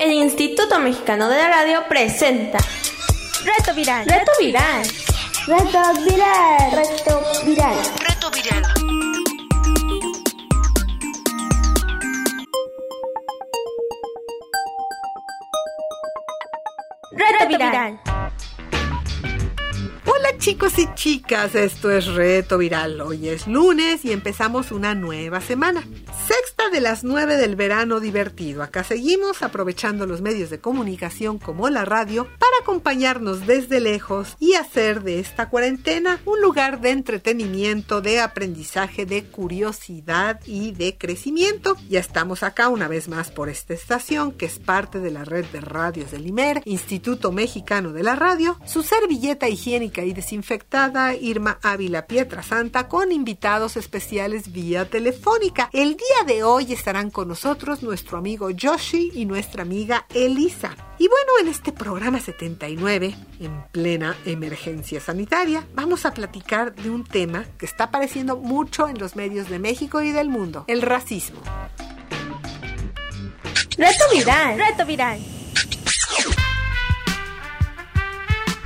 El Instituto Mexicano de la Radio presenta Reto Viral. Reto Viral. Reto Viral. Reto Viral. Reto Viral. Reto Viral. Hola chicos y chicas, esto es Reto Viral. Hoy es lunes y empezamos una nueva semana. De las nueve del verano divertido. Acá seguimos aprovechando los medios de comunicación como la radio para acompañarnos desde lejos y hacer de esta cuarentena un lugar de entretenimiento, de aprendizaje, de curiosidad y de crecimiento. Ya estamos acá una vez más por esta estación que es parte de la red de radios del IMER, Instituto Mexicano de la Radio, su servilleta higiénica y desinfectada Irma Ávila Pietrasanta con invitados especiales vía telefónica. El día de hoy estarán con nosotros nuestro amigo Yoshi y nuestra amiga Elisa. Y bueno, en este programa 79, en plena emergencia sanitaria, vamos a platicar de un tema que está apareciendo mucho en los medios de México y del mundo, el racismo. Reto Viral. Reto Viral.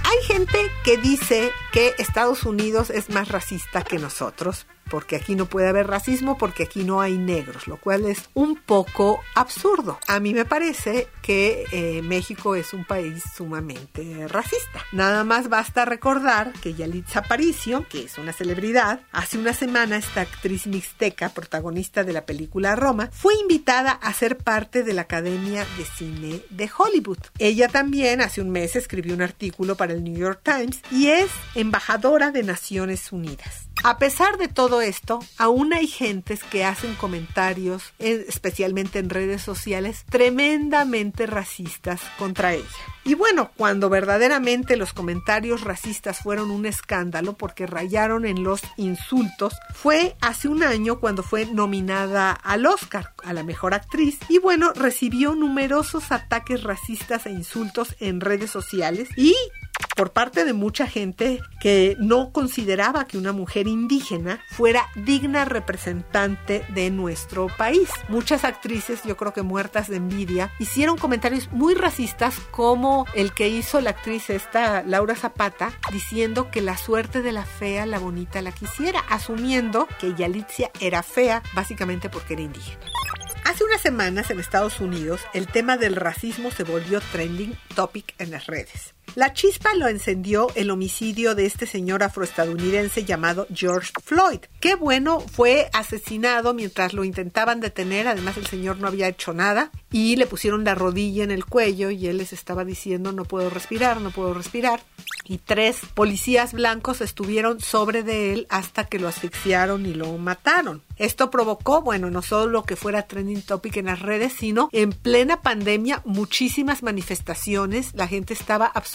Hay gente que dice que Estados Unidos es más racista que nosotros, porque aquí no puede haber racismo, porque aquí no hay negros, lo cual es un poco absurdo. A mí me parece que eh, México es un país sumamente racista. Nada más basta recordar que Yalitza Aparicio, que es una celebridad, hace una semana esta actriz mixteca, protagonista de la película Roma, fue invitada a ser parte de la Academia de Cine de Hollywood. Ella también hace un mes escribió un artículo para el New York Times y es embajadora de Naciones Unidas. A pesar de todo esto, aún hay gentes que hacen comentarios, especialmente en redes sociales, tremendamente racistas contra ella. Y bueno, cuando verdaderamente los comentarios racistas fueron un escándalo porque rayaron en los insultos, fue hace un año cuando fue nominada al Oscar a la mejor actriz y bueno, recibió numerosos ataques racistas e insultos en redes sociales y por parte de mucha gente que no consideraba que una mujer indígena fuera digna representante de nuestro país. Muchas actrices, yo creo que muertas de envidia, hicieron comentarios muy racistas como el que hizo la actriz esta Laura Zapata diciendo que la suerte de la fea la bonita la quisiera, asumiendo que Yalitza era fea básicamente porque era indígena. Hace unas semanas en Estados Unidos el tema del racismo se volvió trending topic en las redes. La chispa lo encendió el homicidio de este señor afroestadounidense llamado George Floyd. Qué bueno, fue asesinado mientras lo intentaban detener, además el señor no había hecho nada y le pusieron la rodilla en el cuello y él les estaba diciendo no puedo respirar, no puedo respirar. Y tres policías blancos estuvieron sobre de él hasta que lo asfixiaron y lo mataron. Esto provocó, bueno, no solo que fuera trending topic en las redes, sino en plena pandemia muchísimas manifestaciones. La gente estaba absolutamente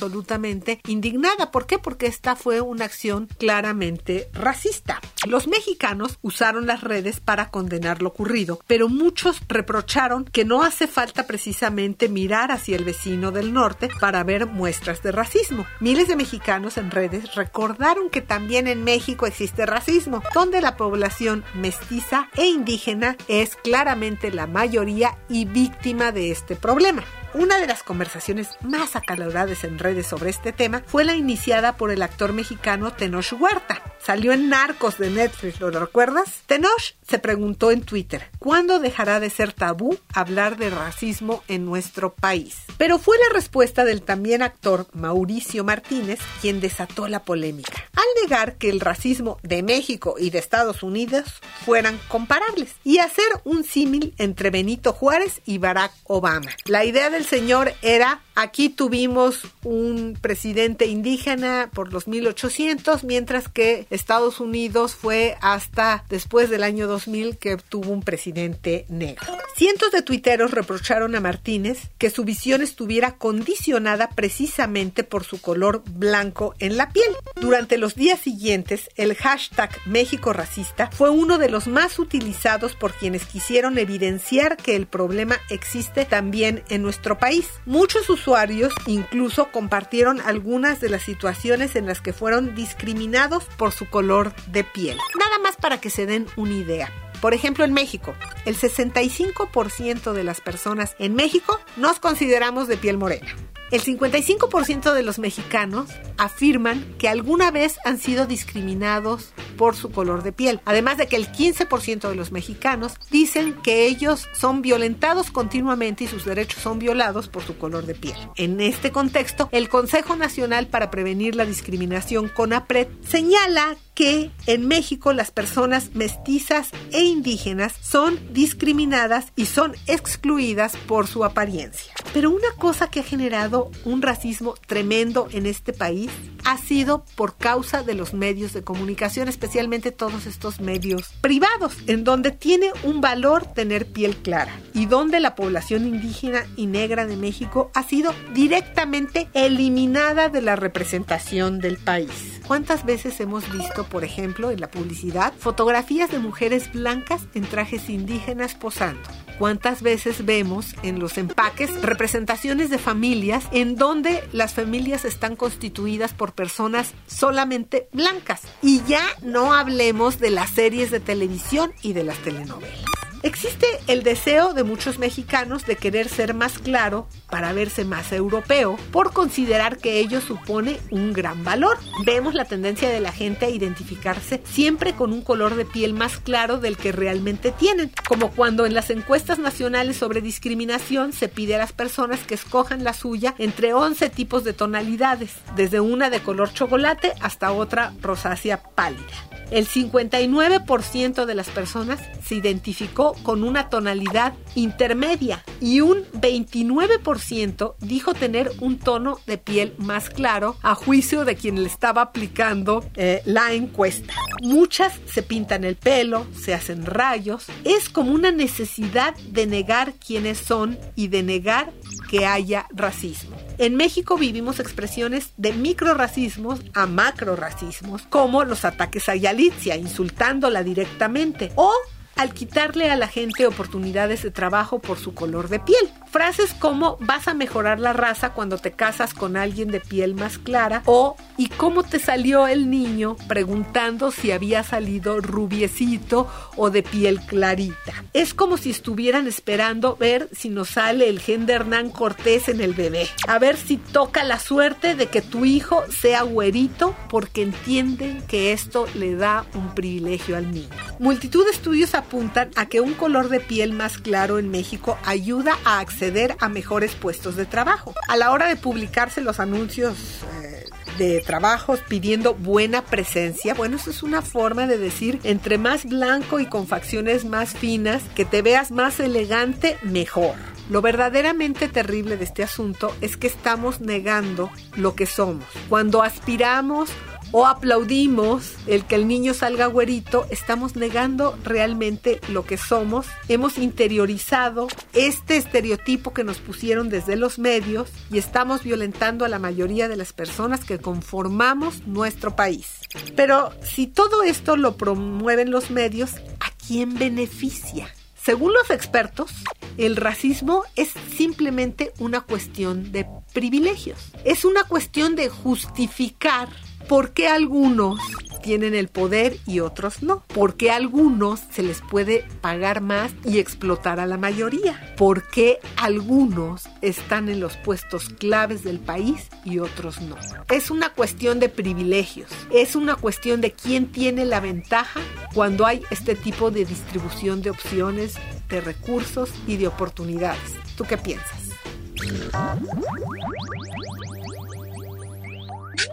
indignada. ¿Por qué? Porque esta fue una acción claramente racista. Los mexicanos usaron las redes para condenar lo ocurrido, pero muchos reprocharon que no hace falta precisamente mirar hacia el vecino del norte para ver muestras de racismo. Miles de mexicanos en redes recordaron que también en México existe racismo, donde la población mestiza e indígena es claramente la mayoría y víctima de este problema. Una de las conversaciones más acaloradas en redes sobre este tema fue la iniciada por el actor mexicano Tenoch Huerta. Salió en Narcos de Netflix, ¿lo recuerdas? Tenoch se preguntó en Twitter, ¿cuándo dejará de ser tabú hablar de racismo en nuestro país? Pero fue la respuesta del también actor Mauricio Martínez quien desató la polémica, al negar que el racismo de México y de Estados Unidos fueran comparables y hacer un símil entre Benito Juárez y Barack Obama. La idea del señor era, aquí tuvimos un presidente indígena por los 1800, mientras que Estados Unidos fue hasta después del año 2000 que tuvo un presidente negro. Cientos de tuiteros reprocharon a Martínez que su visión estuviera condicionada precisamente por su color blanco en la piel. Durante los días siguientes, el hashtag México Racista fue uno de los más utilizados por quienes quisieron evidenciar que el problema existe también en nuestro país. Muchos usuarios incluso compartieron algunas de las situaciones en las que fueron discriminados por su color de piel. Nada más para que se den una idea. Por ejemplo, en México, el 65% de las personas en México nos consideramos de piel morena. El 55% de los mexicanos afirman que alguna vez han sido discriminados por su color de piel. Además de que el 15% de los mexicanos dicen que ellos son violentados continuamente y sus derechos son violados por su color de piel. En este contexto, el Consejo Nacional para Prevenir la Discriminación CONAPRED señala que en México las personas mestizas e indígenas son discriminadas y son excluidas por su apariencia. Pero una cosa que ha generado un racismo tremendo en este país ha sido por causa de los medios de comunicación, especialmente todos estos medios privados, en donde tiene un valor tener piel clara y donde la población indígena y negra de México ha sido directamente eliminada de la representación del país. ¿Cuántas veces hemos visto, por ejemplo, en la publicidad, fotografías de mujeres blancas en trajes indígenas posando? ¿Cuántas veces vemos en los empaques representaciones de familias en donde las familias están constituidas por personas solamente blancas? Y ya no hablemos de las series de televisión y de las telenovelas. Existe el deseo de muchos mexicanos de querer ser más claro para verse más europeo por considerar que ello supone un gran valor. Vemos la tendencia de la gente a identificarse siempre con un color de piel más claro del que realmente tienen, como cuando en las encuestas nacionales sobre discriminación se pide a las personas que escojan la suya entre 11 tipos de tonalidades, desde una de color chocolate hasta otra rosácea pálida. El 59% de las personas se identificó con una tonalidad intermedia y un 29% dijo tener un tono de piel más claro a juicio de quien le estaba aplicando eh, la encuesta. Muchas se pintan el pelo, se hacen rayos. Es como una necesidad de negar quiénes son y de negar que haya racismo. En México vivimos expresiones de microracismos a macroracismos, como los ataques a Yalitza, insultándola directamente, o al quitarle a la gente oportunidades de trabajo por su color de piel. Frases como vas a mejorar la raza cuando te casas con alguien de piel más clara o ¿y cómo te salió el niño? preguntando si había salido rubiecito o de piel clarita. Es como si estuvieran esperando ver si nos sale el gen de Hernán Cortés en el bebé. A ver si toca la suerte de que tu hijo sea güerito porque entienden que esto le da un privilegio al niño. Multitud de estudios apuntan a que un color de piel más claro en México ayuda a acceder a mejores puestos de trabajo. A la hora de publicarse los anuncios eh, de trabajos pidiendo buena presencia, bueno, eso es una forma de decir entre más blanco y con facciones más finas, que te veas más elegante, mejor. Lo verdaderamente terrible de este asunto es que estamos negando lo que somos. Cuando aspiramos o aplaudimos el que el niño salga güerito, estamos negando realmente lo que somos. Hemos interiorizado este estereotipo que nos pusieron desde los medios y estamos violentando a la mayoría de las personas que conformamos nuestro país. Pero si todo esto lo promueven los medios, ¿a quién beneficia? Según los expertos, el racismo es simplemente una cuestión de privilegios. Es una cuestión de justificar por qué algunos tienen el poder y otros no. ¿Por qué algunos se les puede pagar más y explotar a la mayoría? ¿Por qué algunos están en los puestos claves del país y otros no? Es una cuestión de privilegios. Es una cuestión de quién tiene la ventaja cuando hay este tipo de distribución de opciones, de recursos y de oportunidades. ¿Tú qué piensas?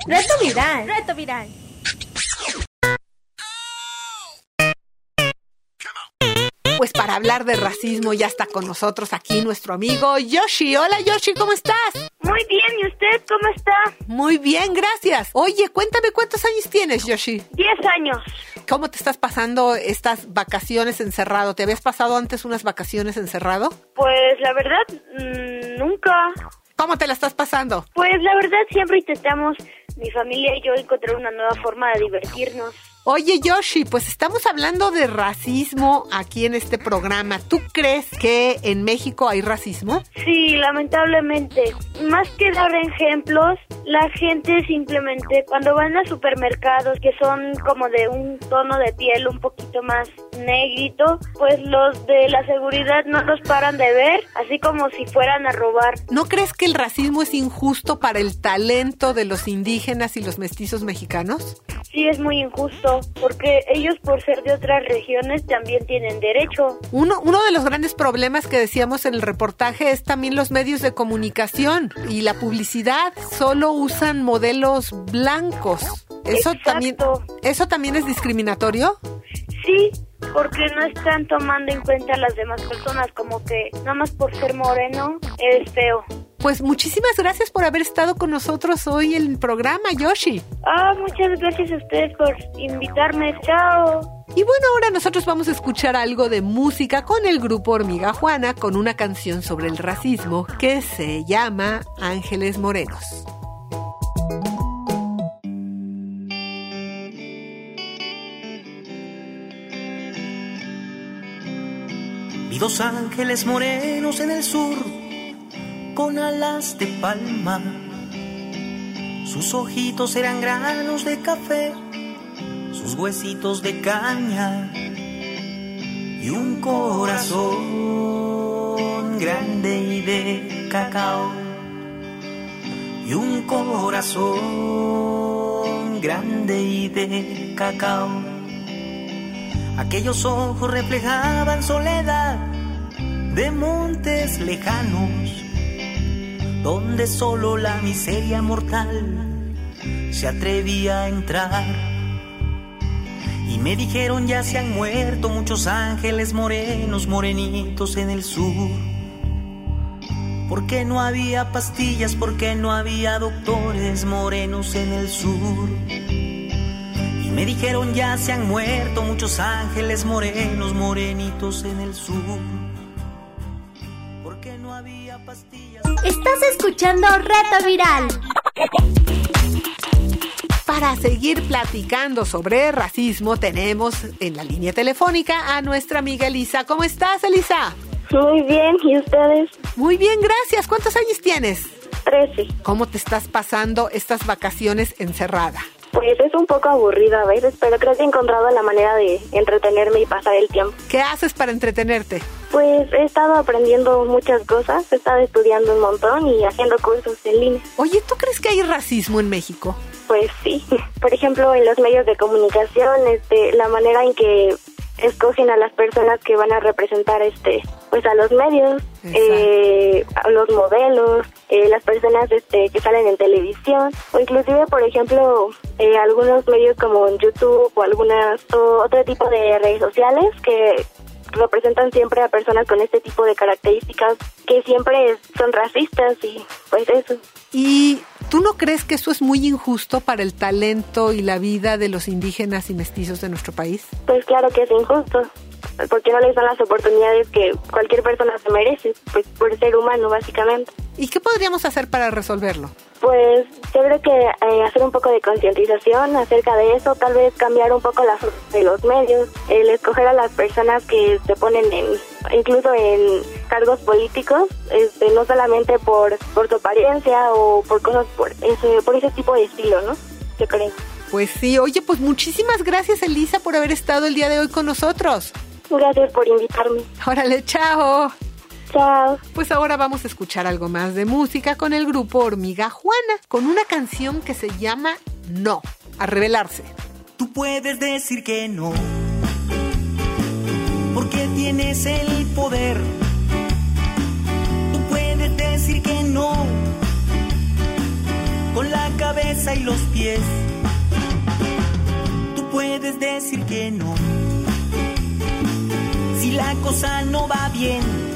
Reto viral. Reto viral. Pues para hablar de racismo ya está con nosotros aquí nuestro amigo Yoshi. Hola Yoshi, ¿cómo estás? Muy bien, ¿y usted cómo está? Muy bien, gracias. Oye, cuéntame cuántos años tienes, Yoshi. Diez años. ¿Cómo te estás pasando estas vacaciones encerrado? ¿Te habías pasado antes unas vacaciones encerrado? Pues la verdad, mmm, nunca. ¿Cómo te la estás pasando? Pues la verdad siempre intentamos, mi familia y yo, encontrar una nueva forma de divertirnos. Oye Yoshi, pues estamos hablando de racismo aquí en este programa. ¿Tú crees que en México hay racismo? Sí, lamentablemente. Más que dar ejemplos, la gente simplemente cuando van a supermercados que son como de un tono de piel un poquito más negrito, pues los de la seguridad no los paran de ver, así como si fueran a robar. ¿No crees que el racismo es injusto para el talento de los indígenas y los mestizos mexicanos? Sí, es muy injusto, porque ellos por ser de otras regiones también tienen derecho. Uno, uno de los grandes problemas que decíamos en el reportaje es también los medios de comunicación y la publicidad. Solo usan modelos blancos. Eso también, ¿Eso también es discriminatorio? Sí, porque no están tomando en cuenta a las demás personas, como que nada más por ser moreno es feo. Pues muchísimas gracias por haber estado con nosotros hoy en el programa, Yoshi. Ah, muchas gracias a ustedes por invitarme. Chao. Y bueno, ahora nosotros vamos a escuchar algo de música con el grupo Hormiga Juana con una canción sobre el racismo que se llama Ángeles Morenos. Dos ángeles morenos en el sur con alas de palma. Sus ojitos eran granos de café, sus huesitos de caña y un corazón grande y de cacao. Y un corazón grande y de cacao. Aquellos ojos reflejaban soledad de montes lejanos, donde solo la miseria mortal se atrevía a entrar. Y me dijeron ya se han muerto muchos ángeles morenos, morenitos en el sur. Porque no había pastillas, porque no había doctores morenos en el sur. Y me dijeron ya se han muerto muchos ángeles morenos, morenitos en el sur. Estás escuchando Reto Viral. Para seguir platicando sobre racismo, tenemos en la línea telefónica a nuestra amiga Elisa. ¿Cómo estás, Elisa? Muy bien, ¿y ustedes? Muy bien, gracias. ¿Cuántos años tienes? Trece. ¿Cómo te estás pasando estas vacaciones encerrada? Pues es un poco aburrido a veces, pero creo que he encontrado la manera de entretenerme y pasar el tiempo. ¿Qué haces para entretenerte? Pues he estado aprendiendo muchas cosas, he estado estudiando un montón y haciendo cursos en línea. Oye, ¿tú crees que hay racismo en México? Pues sí. Por ejemplo, en los medios de comunicación, este, la manera en que escogen a las personas que van a representar este pues a los medios eh, a los modelos eh, las personas este que salen en televisión o inclusive por ejemplo eh, algunos medios como YouTube o algunas o otro tipo de redes sociales que representan siempre a personas con este tipo de características que siempre son racistas y pues eso ¿Y tú no crees que eso es muy injusto para el talento y la vida de los indígenas y mestizos de nuestro país? Pues claro que es injusto, porque no les dan las oportunidades que cualquier persona se merece, pues por ser humano básicamente. ¿Y qué podríamos hacer para resolverlo? Pues yo creo que eh, hacer un poco de concientización acerca de eso, tal vez cambiar un poco la de los medios, el escoger a las personas que se ponen en, incluso en cargos políticos, este, no solamente por, por su apariencia o por cosas por ese, por ese tipo de estilo, ¿no? Yo creo. Pues sí, oye, pues muchísimas gracias Elisa por haber estado el día de hoy con nosotros. Gracias por invitarme. Órale, chao. Chao. Pues ahora vamos a escuchar algo más de música con el grupo Hormiga Juana, con una canción que se llama No, a revelarse. Tú puedes decir que no, porque tienes el poder. Tú puedes decir que no, con la cabeza y los pies. Tú puedes decir que no, la cosa no va bien.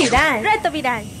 Viral. Reto viral.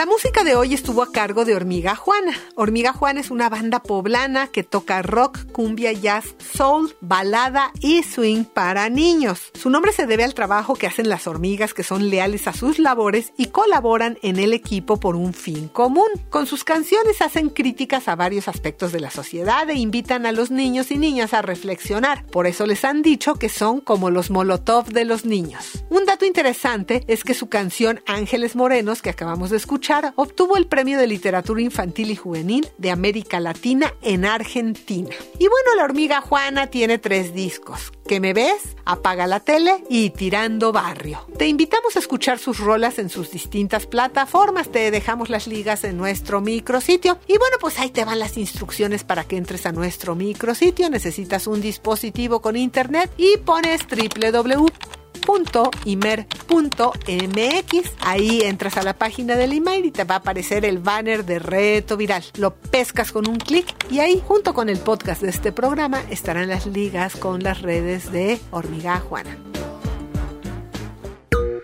La música de hoy estuvo a cargo de Hormiga Juana. Hormiga Juana es una banda poblana que toca rock, cumbia, jazz, soul, balada y swing para niños. Su nombre se debe al trabajo que hacen las hormigas que son leales a sus labores y colaboran en el equipo por un fin común. Con sus canciones hacen críticas a varios aspectos de la sociedad e invitan a los niños y niñas a reflexionar. Por eso les han dicho que son como los molotov de los niños. Un dato interesante es que su canción Ángeles Morenos, que acabamos de escuchar, obtuvo el Premio de Literatura Infantil y Juvenil de América Latina en Argentina. Y bueno, la hormiga Juana tiene tres discos. ¿Que me ves? Apaga la tele y Tirando Barrio. Te invitamos a escuchar sus rolas en sus distintas plataformas. Te dejamos las ligas en nuestro micrositio. Y bueno, pues ahí te van las instrucciones para que entres a nuestro micrositio. Necesitas un dispositivo con internet y pones www imer.mx. Ahí entras a la página del email y te va a aparecer el banner de reto viral. Lo pescas con un clic y ahí, junto con el podcast de este programa, estarán las ligas con las redes de Hormiga Juana.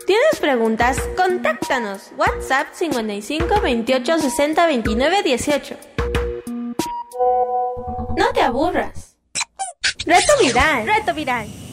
¿Tienes preguntas? Contáctanos. WhatsApp 55 28 60 29 18. No te aburras. Reto viral. Reto viral.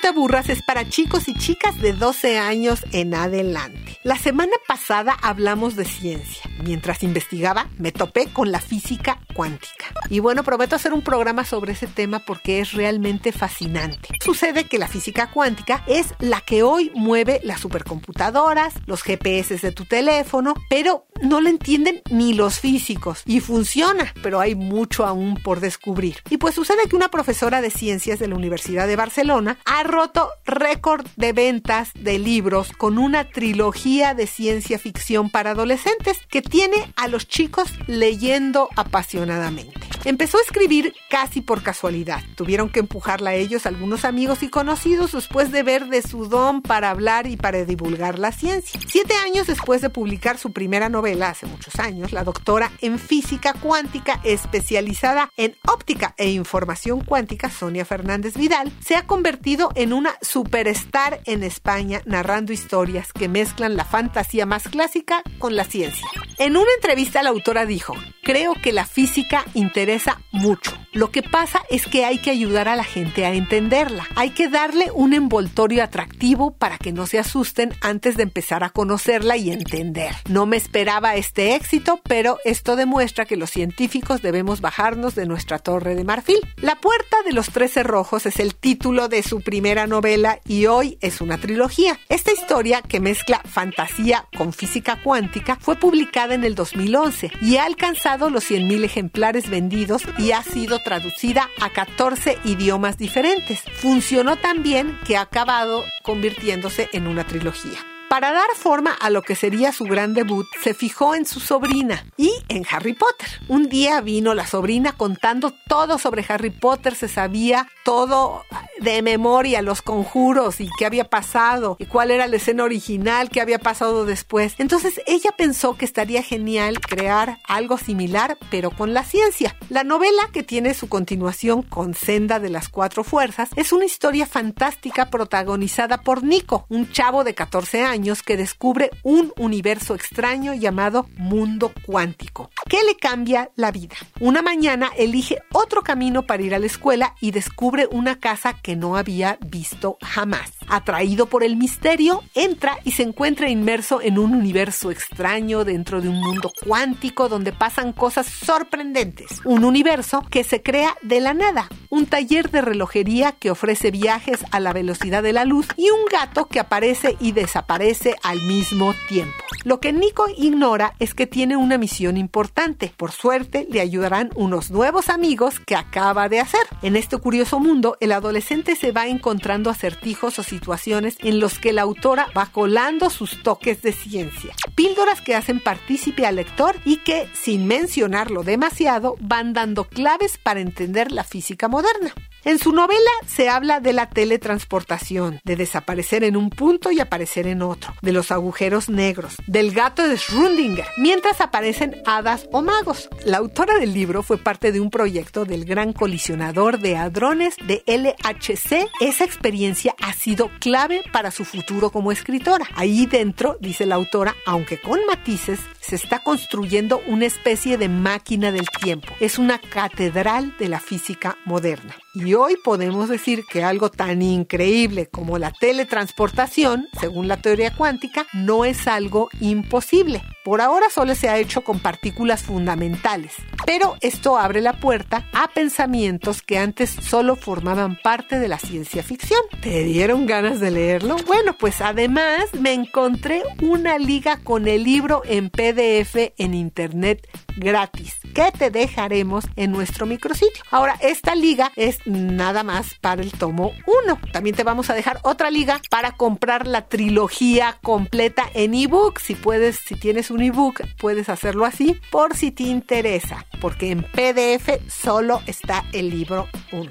Te aburras es para chicos y chicas de 12 años en adelante. La semana pasada hablamos de ciencia. Mientras investigaba, me topé con la física cuántica. Y bueno, prometo hacer un programa sobre ese tema porque es realmente fascinante. Sucede que la física cuántica es la que hoy mueve las supercomputadoras, los GPS de tu teléfono, pero no lo entienden ni los físicos. Y funciona, pero hay mucho aún por descubrir. Y pues sucede que una profesora de ciencias de la Universidad de Barcelona ha roto récord de ventas de libros con una trilogía de ciencia ficción para adolescentes que tiene a los chicos leyendo apasionadamente. Empezó a escribir casi por casualidad. Tuvieron que empujarla a ellos algunos amigos y conocidos después de ver de su don para hablar y para divulgar la ciencia. Siete años después de publicar su primera novela, hace muchos años, la doctora en física cuántica especializada en óptica e información cuántica, Sonia Fernández Vidal, se ha convertido en una superstar en España narrando historias que mezclan la fantasía más clásica con la ciencia. En una entrevista la autora dijo, creo que la física interesa mucho. Lo que pasa es que hay que ayudar a la gente a entenderla. Hay que darle un envoltorio atractivo para que no se asusten antes de empezar a conocerla y entender. No me esperaba este éxito, pero esto demuestra que los científicos debemos bajarnos de nuestra torre de marfil. La puerta de los trece rojos es el título de su primera novela y hoy es una trilogía. Esta historia, que mezcla fantasía con física cuántica, fue publicada en el 2011 y ha alcanzado los 100.000 ejemplares vendidos y ha sido traducida a 14 idiomas diferentes. Funcionó tan bien que ha acabado convirtiéndose en una trilogía. Para dar forma a lo que sería su gran debut, se fijó en su sobrina y en Harry Potter. Un día vino la sobrina contando todo sobre Harry Potter, se sabía todo de memoria, los conjuros y qué había pasado y cuál era la escena original, qué había pasado después. Entonces ella pensó que estaría genial crear algo similar, pero con la ciencia. La novela que tiene su continuación con Senda de las Cuatro Fuerzas es una historia fantástica protagonizada por Nico, un chavo de 14 años que descubre un universo extraño llamado mundo cuántico, que le cambia la vida. Una mañana elige otro camino para ir a la escuela y descubre una casa que no había visto jamás. Atraído por el misterio, entra y se encuentra inmerso en un universo extraño dentro de un mundo cuántico donde pasan cosas sorprendentes. Un universo que se crea de la nada, un taller de relojería que ofrece viajes a la velocidad de la luz y un gato que aparece y desaparece al mismo tiempo. Lo que Nico ignora es que tiene una misión importante. Por suerte, le ayudarán unos nuevos amigos que acaba de hacer. En este curioso mundo, el adolescente se va encontrando acertijos o situaciones en los que la autora va colando sus toques de ciencia. Píldoras que hacen partícipe al lector y que, sin mencionarlo demasiado, van dando claves para entender la física moderna. En su novela se habla de la teletransportación, de desaparecer en un punto y aparecer en otro, de los agujeros negros, del gato de Schrödinger, mientras aparecen hadas o magos. La autora del libro fue parte de un proyecto del gran colisionador de hadrones de LHC. Esa experiencia ha sido clave para su futuro como escritora. Ahí dentro, dice la autora, aunque con matices, se está construyendo una especie de máquina del tiempo. Es una catedral de la física moderna. Y hoy podemos decir que algo tan increíble como la teletransportación, según la teoría cuántica, no es algo imposible. Por ahora solo se ha hecho con partículas fundamentales, pero esto abre la puerta a pensamientos que antes solo formaban parte de la ciencia ficción. ¿Te dieron ganas de leerlo? Bueno, pues además me encontré una liga con el libro en PDF en internet gratis que te dejaremos en nuestro micrositio. Ahora, esta liga es nada más para el tomo 1. También te vamos a dejar otra liga para comprar la trilogía completa en ebook. Si puedes, si tienes un ebook, puedes hacerlo así por si te interesa, porque en PDF solo está el libro 1.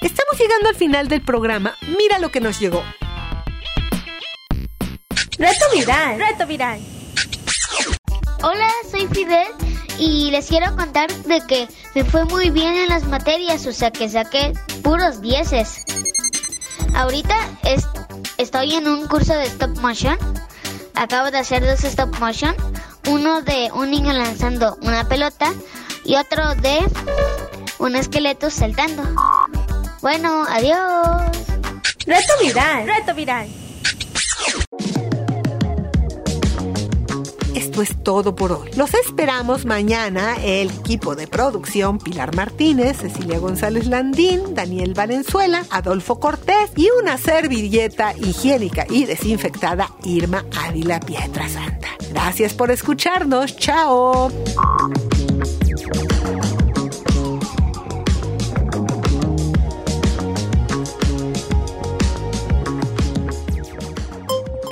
Estamos llegando al final del programa. Mira lo que nos llegó. Reto viral. Reto viral. Hola, soy Fidel y les quiero contar de que me fue muy bien en las materias, o sea que saqué puros dieces. Ahorita es, estoy en un curso de stop motion. Acabo de hacer dos stop motion. Uno de un niño lanzando una pelota y otro de un esqueleto saltando. Bueno, adiós. Reto viral. Reto viral. Esto es todo por hoy. Los esperamos mañana el equipo de producción Pilar Martínez, Cecilia González Landín, Daniel Valenzuela, Adolfo Cortés y una servilleta higiénica y desinfectada Irma Ávila Pietra Santa. Gracias por escucharnos. Chao.